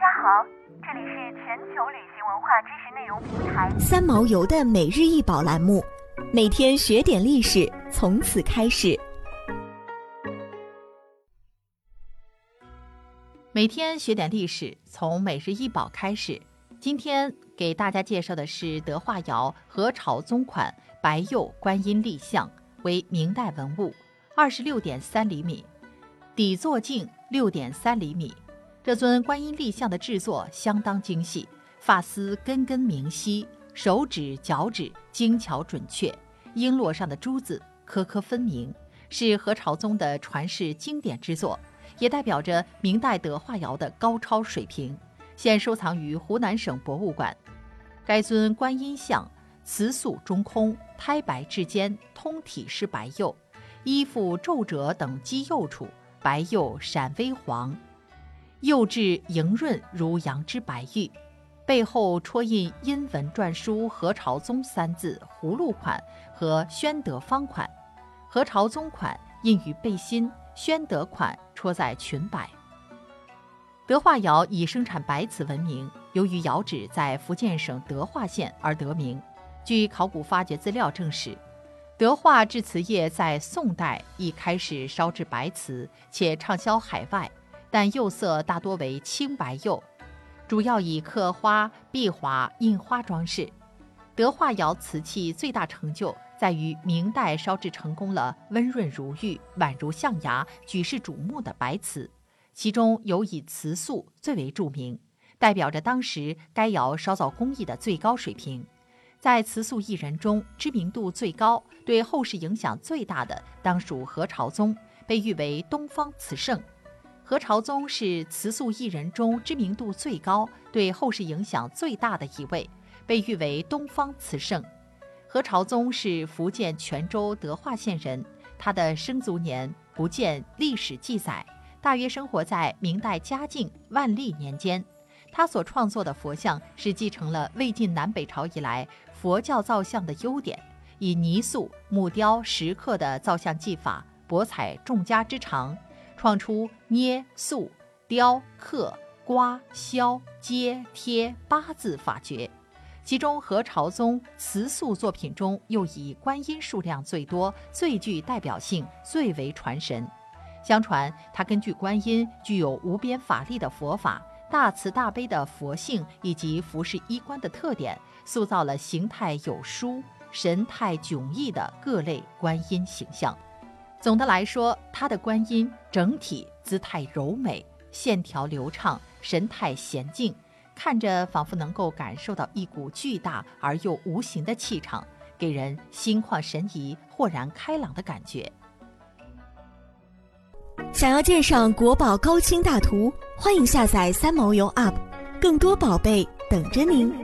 家好，这里是全球旅行文化知识内容平台三毛游的每日一宝栏目，每天学点历史，从此开始。每天学点历史，从每日一宝开始。今天给大家介绍的是德化窑何朝宗款白釉观音立像，为明代文物，二十六点三厘米，底座径六点三厘米。这尊观音立像的制作相当精细，发丝根根明晰，手指脚趾精巧准确，璎珞上的珠子颗颗分明，是何朝宗的传世经典之作，也代表着明代德化窑的高超水平。现收藏于湖南省博物馆。该尊观音像瓷塑中空，胎白质坚，通体是白釉，衣服皱褶等基釉处，白釉闪微黄。釉质莹润如羊脂白玉，背后戳印阴文篆书“何朝宗”三字葫芦款和宣德方款，何朝宗款印于背心，宣德款戳在裙摆。德化窑以生产白瓷闻名，由于窑址在福建省德化县而得名。据考古发掘资料证实，德化制瓷业在宋代已开始烧制白瓷，且畅销海外。但釉色大多为青白釉，主要以刻花、壁画、印花装饰。德化窑瓷器最大成就在于明代烧制成功了温润如玉、宛如象牙、举世瞩目的白瓷，其中尤以瓷塑最为著名，代表着当时该窑烧造工艺的最高水平。在瓷塑艺人中，知名度最高、对后世影响最大的，当属何朝宗，被誉为东方瓷圣。何朝宗是瓷塑艺人中知名度最高、对后世影响最大的一位，被誉为东方瓷圣。何朝宗是福建泉州德化县人，他的生卒年不见历史记载，大约生活在明代嘉靖、万历年间。他所创作的佛像是继承了魏晋南北朝以来佛教造像的优点，以泥塑、木雕、石刻的造像技法，博采众家之长。创出捏塑、雕刻、刮削、接贴八字法诀，其中何朝宗瓷塑作品中又以观音数量最多、最具代表性、最为传神。相传他根据观音具有无边法力的佛法、大慈大悲的佛性以及服饰衣冠的特点，塑造了形态有殊、神态迥异的各类观音形象。总的来说，他的观音整体姿态柔美，线条流畅，神态娴静，看着仿佛能够感受到一股巨大而又无形的气场，给人心旷神怡、豁然开朗的感觉。想要鉴赏国宝高清大图，欢迎下载三毛游 App，更多宝贝等着您。